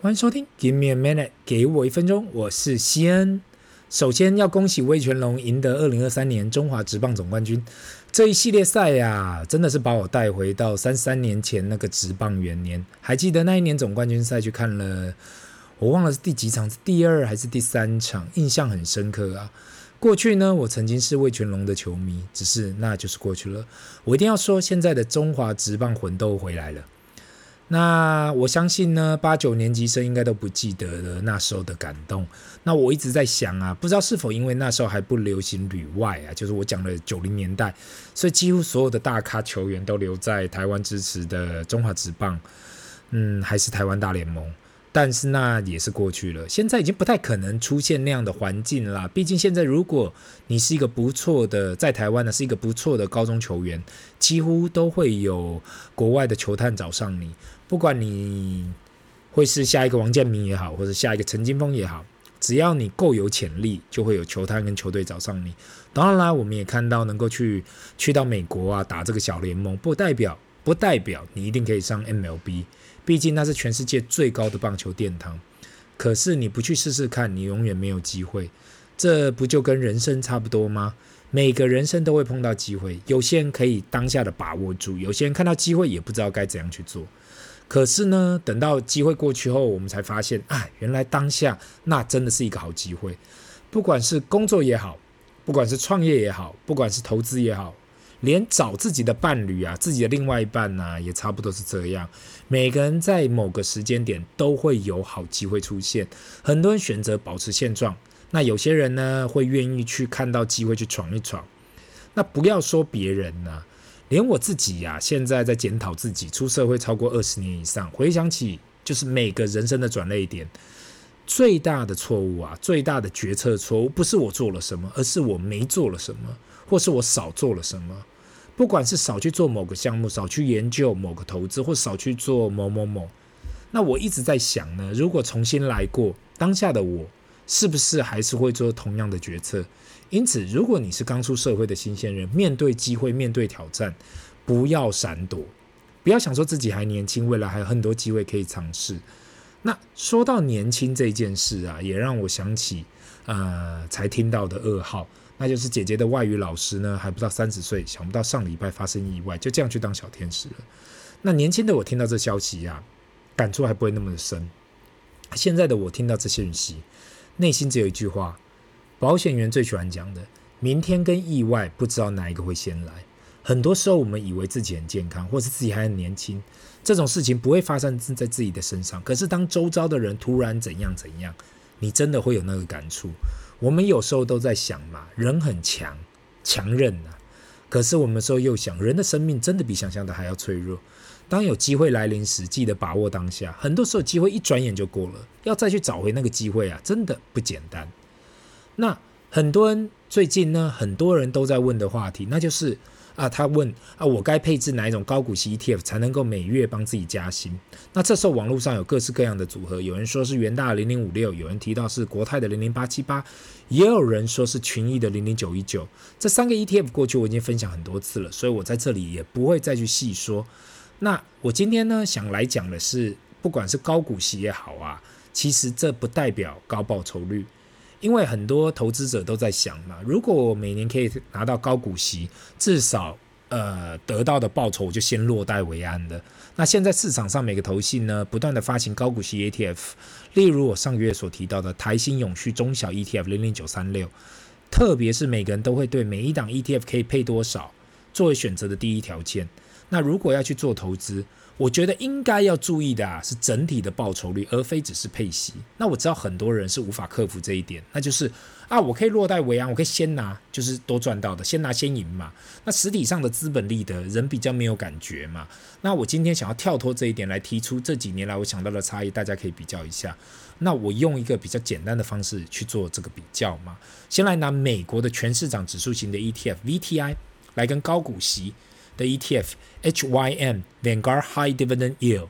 欢迎收听，Give me a minute，给我一分钟，我是西恩。首先要恭喜味全龙赢得二零二三年中华职棒总冠军。这一系列赛呀，真的是把我带回到三三年前那个职棒元年。还记得那一年总冠军赛去看了，我忘了是第几场，是第二还是第三场，印象很深刻啊。过去呢，我曾经是味全龙的球迷，只是那就是过去了。我一定要说，现在的中华职棒魂都回来了。那我相信呢，八九年级生应该都不记得了那时候的感动。那我一直在想啊，不知道是否因为那时候还不流行旅外啊，就是我讲的九零年代，所以几乎所有的大咖球员都留在台湾支持的中华职棒，嗯，还是台湾大联盟。但是那也是过去了，现在已经不太可能出现那样的环境了。毕竟现在，如果你是一个不错的，在台湾呢是一个不错的高中球员，几乎都会有国外的球探找上你。不管你会是下一个王建民也好，或者下一个陈金峰也好，只要你够有潜力，就会有球探跟球队找上你。当然啦，我们也看到能够去去到美国啊打这个小联盟，不代表不代表你一定可以上 MLB，毕竟那是全世界最高的棒球殿堂。可是你不去试试看，你永远没有机会。这不就跟人生差不多吗？每个人生都会碰到机会，有些人可以当下的把握住，有些人看到机会也不知道该怎样去做。可是呢，等到机会过去后，我们才发现，哎，原来当下那真的是一个好机会。不管是工作也好，不管是创业也好，不管是投资也好，连找自己的伴侣啊，自己的另外一半呐、啊，也差不多是这样。每个人在某个时间点都会有好机会出现。很多人选择保持现状，那有些人呢，会愿意去看到机会去闯一闯。那不要说别人呐、啊。连我自己呀、现在在检讨自己，出社会超过二十年以上，回想起就是每个人生的转捩点，最大的错误啊，最大的决策错误，不是我做了什么，而是我没做了什么，或是我少做了什么。不管是少去做某个项目，少去研究某个投资，或少去做某某某，那我一直在想呢，如果重新来过，当下的我是不是还是会做同样的决策？因此，如果你是刚出社会的新鲜人，面对机会、面对挑战，不要闪躲，不要想说自己还年轻，未来还有很多机会可以尝试。那说到年轻这件事啊，也让我想起，呃，才听到的噩耗，那就是姐姐的外语老师呢，还不到三十岁，想不到上礼拜发生意外，就这样去当小天使了。那年轻的我听到这消息呀、感触还不会那么的深。现在的我听到这些讯息，内心只有一句话。保险员最喜欢讲的，明天跟意外不知道哪一个会先来。很多时候，我们以为自己很健康，或是自己还很年轻，这种事情不会发生在自己的身上。可是，当周遭的人突然怎样怎样，你真的会有那个感触。我们有时候都在想嘛，人很强，强韧啊。可是，我们时候又想，人的生命真的比想象的还要脆弱。当有机会来临时，记得把握当下。很多时候，机会一转眼就过了，要再去找回那个机会啊，真的不简单。那很多人最近呢，很多人都在问的话题，那就是啊，他问啊，我该配置哪一种高股息 ETF 才能够每月帮自己加薪？那这时候网络上有各式各样的组合，有人说是元大零零五六，有人提到是国泰的零零八七八，也有人说是群益的零零九一九。这三个 ETF 过去我已经分享很多次了，所以我在这里也不会再去细说。那我今天呢，想来讲的是，不管是高股息也好啊，其实这不代表高报酬率。因为很多投资者都在想嘛，如果我每年可以拿到高股息，至少呃得到的报酬我就先落袋为安的。那现在市场上每个投信呢，不断的发行高股息 ETF，例如我上个月所提到的台新永续中小 ETF 零零九三六，特别是每个人都会对每一档 ETF 可以配多少作为选择的第一条件。那如果要去做投资，我觉得应该要注意的啊，是整体的报酬率，而非只是配息。那我知道很多人是无法克服这一点，那就是啊，我可以落袋为安，我可以先拿，就是多赚到的，先拿先赢嘛。那实体上的资本利得，人比较没有感觉嘛。那我今天想要跳脱这一点来提出这几年来我想到的差异，大家可以比较一下。那我用一个比较简单的方式去做这个比较嘛。先来拿美国的全市场指数型的 ETF VTI 来跟高股息。的 ETF HYM Vanguard High Dividend Yield，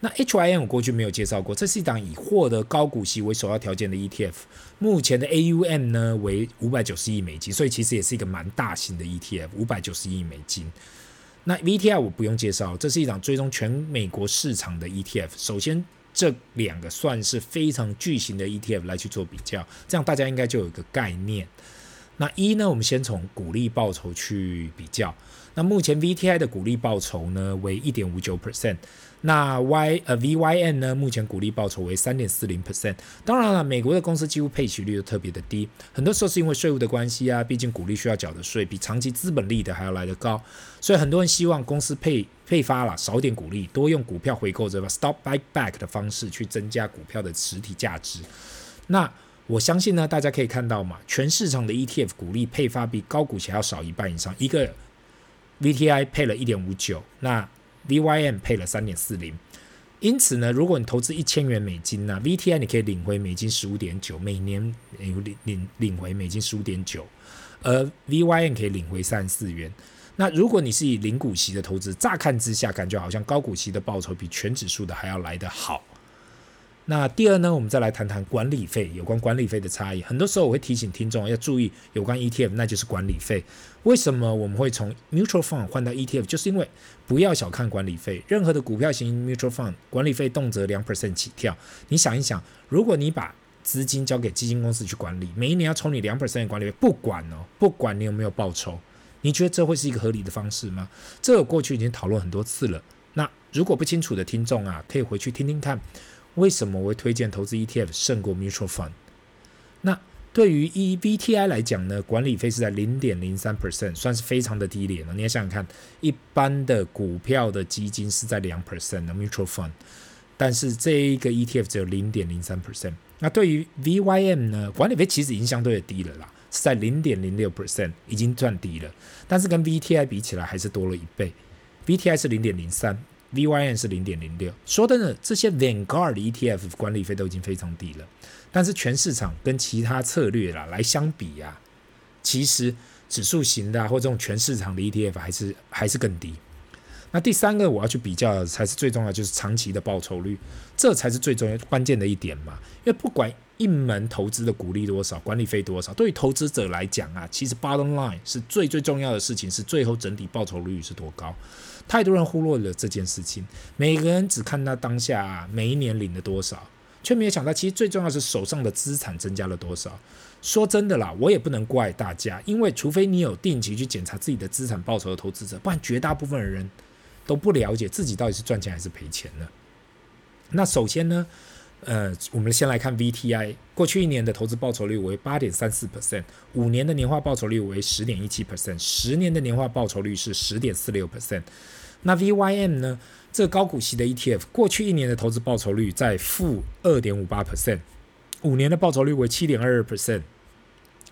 那 HYM 我过去没有介绍过，这是一档以获得高股息为首要条件的 ETF。目前的 AUM 呢为五百九十亿美金，所以其实也是一个蛮大型的 ETF，五百九十亿美金。那 VTI 我不用介绍，这是一档追踪全美国市场的 ETF。首先这两个算是非常巨型的 ETF 来去做比较，这样大家应该就有一个概念。那一呢，我们先从股利报酬去比较。那目前 VTI 的股利报酬呢为一点五九 percent，那 Y 呃 VYN 呢目前股利报酬为三点四零 percent。当然了，美国的公司几乎配息率都特别的低，很多时候是因为税务的关系啊，毕竟股利需要缴的税比长期资本利得还要来得高，所以很多人希望公司配配发了少点股利，多用股票回购这个 Stock Buyback 的方式去增加股票的实体价值。那我相信呢，大家可以看到嘛，全市场的 ETF 股利配发比高股息要少一半以上，一个。VTI 配了一点五九，那 VYM 配了三点四零，因此呢，如果你投资一千元美金呢，VTI 你可以领回美金十五点九，每年领领领领回美金十五点九，而 VYM 可以领回三十四元。那如果你是以零股息的投资，乍看之下感觉好像高股息的报酬比全指数的还要来得好。那第二呢，我们再来谈谈管理费，有关管理费的差异。很多时候我会提醒听众要注意有关 ETF，那就是管理费。为什么我们会从 mutual fund 换到 ETF？就是因为不要小看管理费，任何的股票型 mutual fund 管理费动辄两 percent 起跳。你想一想，如果你把资金交给基金公司去管理，每一年要抽你两 percent 的管理费，不管哦，不管你有没有报酬，你觉得这会是一个合理的方式吗？这个过去已经讨论很多次了。那如果不清楚的听众啊，可以回去听听看。为什么我会推荐投资 ETF 胜过 Mutual Fund？那对于 EVTI 来讲呢，管理费是在零点零三 percent，算是非常的低廉了。你要想想看，一般的股票的基金是在两 percent 的 Mutual Fund，但是这一个 ETF 只有零点零三 percent。那对于 VYM 呢，管理费其实已经相对的低了啦，是在零点零六 percent，已经算低了。但是跟 VTI 比起来，还是多了一倍。VTI 是零点零三。VYN 是零点零六，说真的，这些 Vanguard 的 ETF 管理费都已经非常低了，但是全市场跟其他策略啦来相比啊，其实指数型的、啊、或这种全市场的 ETF 还是还是更低。那第三个我要去比较的才是最重要，就是长期的报酬率，这才是最重要关键的一点嘛。因为不管一门投资的股利多少，管理费多少，对于投资者来讲啊，其实 bottom line 是最最重要的事情，是最后整体报酬率是多高。太多人忽略了这件事情，每个人只看到当下、每一年领了多少，却没有想到其实最重要是手上的资产增加了多少。说真的啦，我也不能怪大家，因为除非你有定期去检查自己的资产报酬的投资者，不然绝大部分的人都不了解自己到底是赚钱还是赔钱呢。那首先呢，呃，我们先来看 VTI，过去一年的投资报酬率为八点三四 percent，五年的年化报酬率为十点一七 percent，十年的年化报酬率是十点四六 percent。那 VYM 呢？这高股息的 ETF，过去一年的投资报酬率在负二点五八 percent，五年的报酬率为七点二二 percent，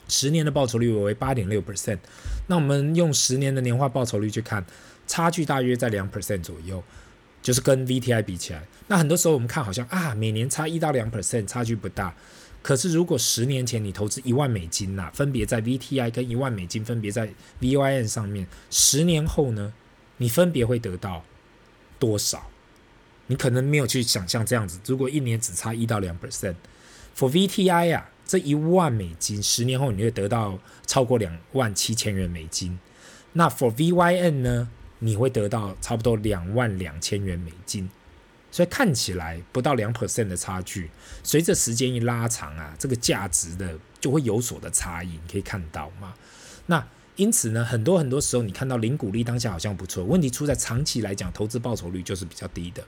十年的报酬率为八点六 percent。那我们用十年的年化报酬率去看，差距大约在两 percent 左右，就是跟 VTI 比起来。那很多时候我们看好像啊，每年差一到两 percent，差距不大。可是如果十年前你投资一万美金呐、分别在 VTI 跟一万美金分别在 VYN 上面，十年后呢？你分别会得到多少？你可能没有去想象这样子。如果一年只差一到两 percent，for VTI 啊，这一万美金，十年后你会得到超过两万七千元美金。那 for VYN 呢，你会得到差不多两万两千元美金。所以看起来不到两 percent 的差距，随着时间一拉长啊，这个价值的就会有所的差异。你可以看到吗？那。因此呢，很多很多时候你看到零股利当下好像不错，问题出在长期来讲，投资报酬率就是比较低的。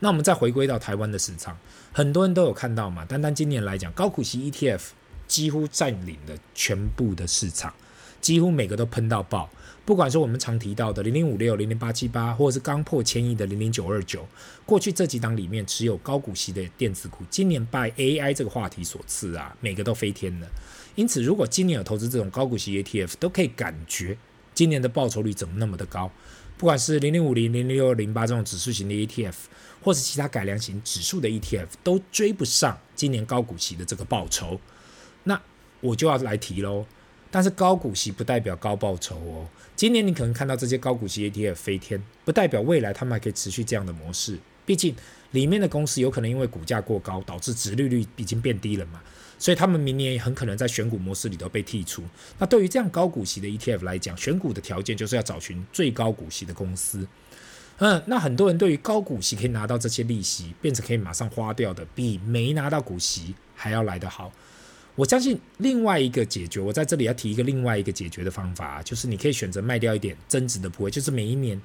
那我们再回归到台湾的市场，很多人都有看到嘛，单单今年来讲，高股息 ETF 几乎占领了全部的市场，几乎每个都喷到爆。不管是我们常提到的零零五六、零零八七八，或者是刚破千亿的零零九二九，过去这几档里面持有高股息的电子股，今年拜 AI 这个话题所赐啊，每个都飞天了。因此，如果今年有投资这种高股息 ETF，都可以感觉今年的报酬率怎么那么的高。不管是零零五零、零零六零八这种指数型的 ETF，或是其他改良型指数的 ETF，都追不上今年高股息的这个报酬。那我就要来提喽。但是高股息不代表高报酬哦。今年你可能看到这些高股息 ETF 飞天，不代表未来他们还可以持续这样的模式。毕竟里面的公司有可能因为股价过高，导致殖利率已经变低了嘛，所以他们明年也很可能在选股模式里头被剔除。那对于这样高股息的 ETF 来讲，选股的条件就是要找寻最高股息的公司。嗯，那很多人对于高股息可以拿到这些利息，变成可以马上花掉的，比没拿到股息还要来得好。我相信另外一个解决，我在这里要提一个另外一个解决的方法，就是你可以选择卖掉一点增值的部位，就是每一年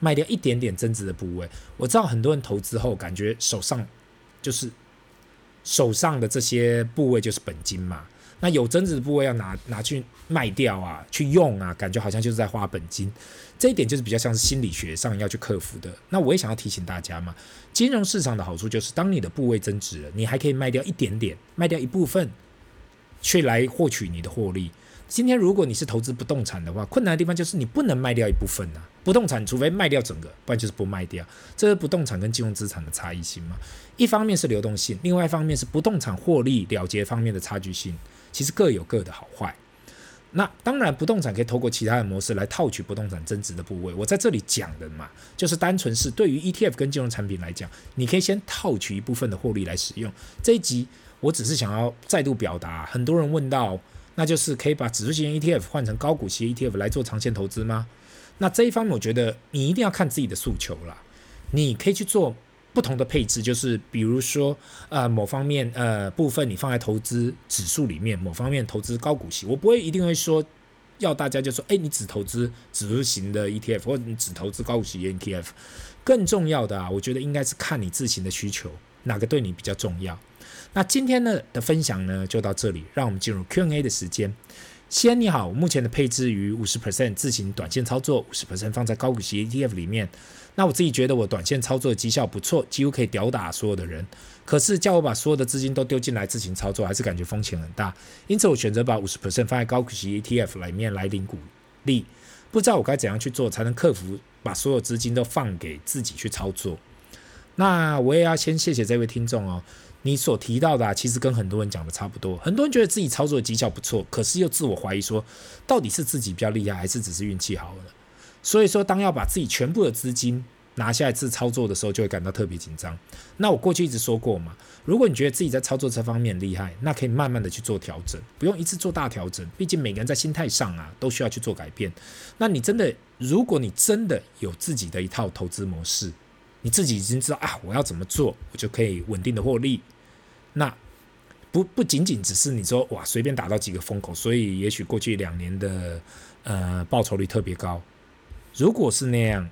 卖掉一点点增值的部位。我知道很多人投资后感觉手上就是手上的这些部位就是本金嘛。那有增值的部位要拿拿去卖掉啊，去用啊，感觉好像就是在花本金，这一点就是比较像是心理学上要去克服的。那我也想要提醒大家嘛，金融市场的好处就是，当你的部位增值了，你还可以卖掉一点点，卖掉一部分，去来获取你的获利。今天如果你是投资不动产的话，困难的地方就是你不能卖掉一部分啊。不动产除非卖掉整个，不然就是不卖掉。这是不动产跟金融资产的差异性嘛。一方面是流动性，另外一方面是不动产获利了结方面的差距性。其实各有各的好坏。那当然，不动产可以透过其他的模式来套取不动产增值的部位。我在这里讲的嘛，就是单纯是对于 ETF 跟金融产品来讲，你可以先套取一部分的获利来使用。这一集我只是想要再度表达，很多人问到，那就是可以把指数型 ETF 换成高股息 ETF 来做长线投资吗？那这一方面，我觉得你一定要看自己的诉求啦。你可以去做。不同的配置就是，比如说，呃，某方面呃部分你放在投资指数里面，某方面投资高股息。我不会一定会说要大家就说，哎，你只投资指数型的 ETF，或者你只投资高股息 ETF。更重要的啊，我觉得应该是看你自行的需求，哪个对你比较重要。那今天呢的分享呢就到这里，让我们进入 Q&A 的时间。先你好，我目前的配置于五十 percent 自行短线操作，五十 percent 放在高股息 ETF 里面。那我自己觉得我短线操作的绩效不错，几乎可以吊打所有的人。可是叫我把所有的资金都丢进来自行操作，还是感觉风险很大。因此我选择把五十 percent 放在高股息 ETF 里面来领股利。不知道我该怎样去做才能克服把所有资金都放给自己去操作。那我也要先谢谢这位听众哦，你所提到的啊，其实跟很多人讲的差不多。很多人觉得自己操作的绩效不错，可是又自我怀疑说，到底是自己比较厉害，还是只是运气好了？所以说，当要把自己全部的资金拿下一次操作的时候，就会感到特别紧张。那我过去一直说过嘛，如果你觉得自己在操作这方面厉害，那可以慢慢的去做调整，不用一次做大调整。毕竟每个人在心态上啊，都需要去做改变。那你真的，如果你真的有自己的一套投资模式，你自己已经知道啊，我要怎么做，我就可以稳定的获利。那不不仅仅只是你说哇，随便打到几个风口，所以也许过去两年的呃报酬率特别高。如果是那样，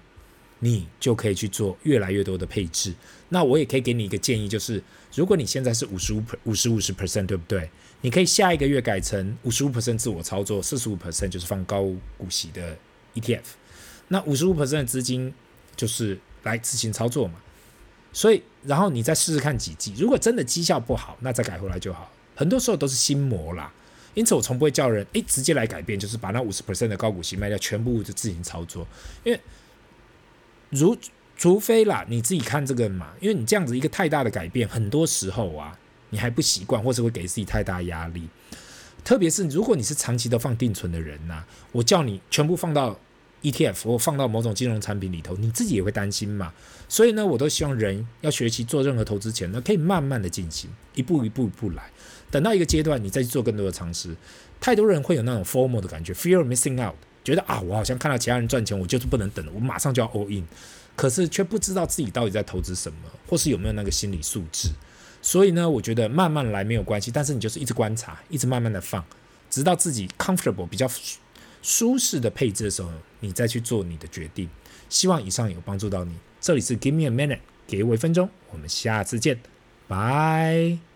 你就可以去做越来越多的配置。那我也可以给你一个建议，就是如果你现在是五十五、五十五十 percent，对不对？你可以下一个月改成五十五 percent 自我操作，四十五 percent 就是放高股息的 ETF。那五十五 percent 的资金就是来自行操作嘛。所以，然后你再试试看几季，如果真的绩效不好，那再改回来就好。很多时候都是心魔啦。因此，我从不会叫人诶直接来改变，就是把那五十 percent 的高股息卖掉，全部就自行操作。因为如除非啦，你自己看这个嘛，因为你这样子一个太大的改变，很多时候啊，你还不习惯，或者会给自己太大压力。特别是如果你是长期都放定存的人呐、我叫你全部放到 ETF 或放到某种金融产品里头，你自己也会担心嘛。所以呢，我都希望人要学习做任何投资前呢，可以慢慢的进行，一步一步一步来。等到一个阶段，你再去做更多的尝试。太多人会有那种 formal 的感觉，fear of missing out，觉得啊，我好像看到其他人赚钱，我就是不能等了，我马上就要 all in，可是却不知道自己到底在投资什么，或是有没有那个心理素质。所以呢，我觉得慢慢来没有关系，但是你就是一直观察，一直慢慢的放，直到自己 comfortable 比较舒适的配置的时候，你再去做你的决定。希望以上有帮助到你。这里是 Give me a minute，给我一分钟，我们下次见，拜。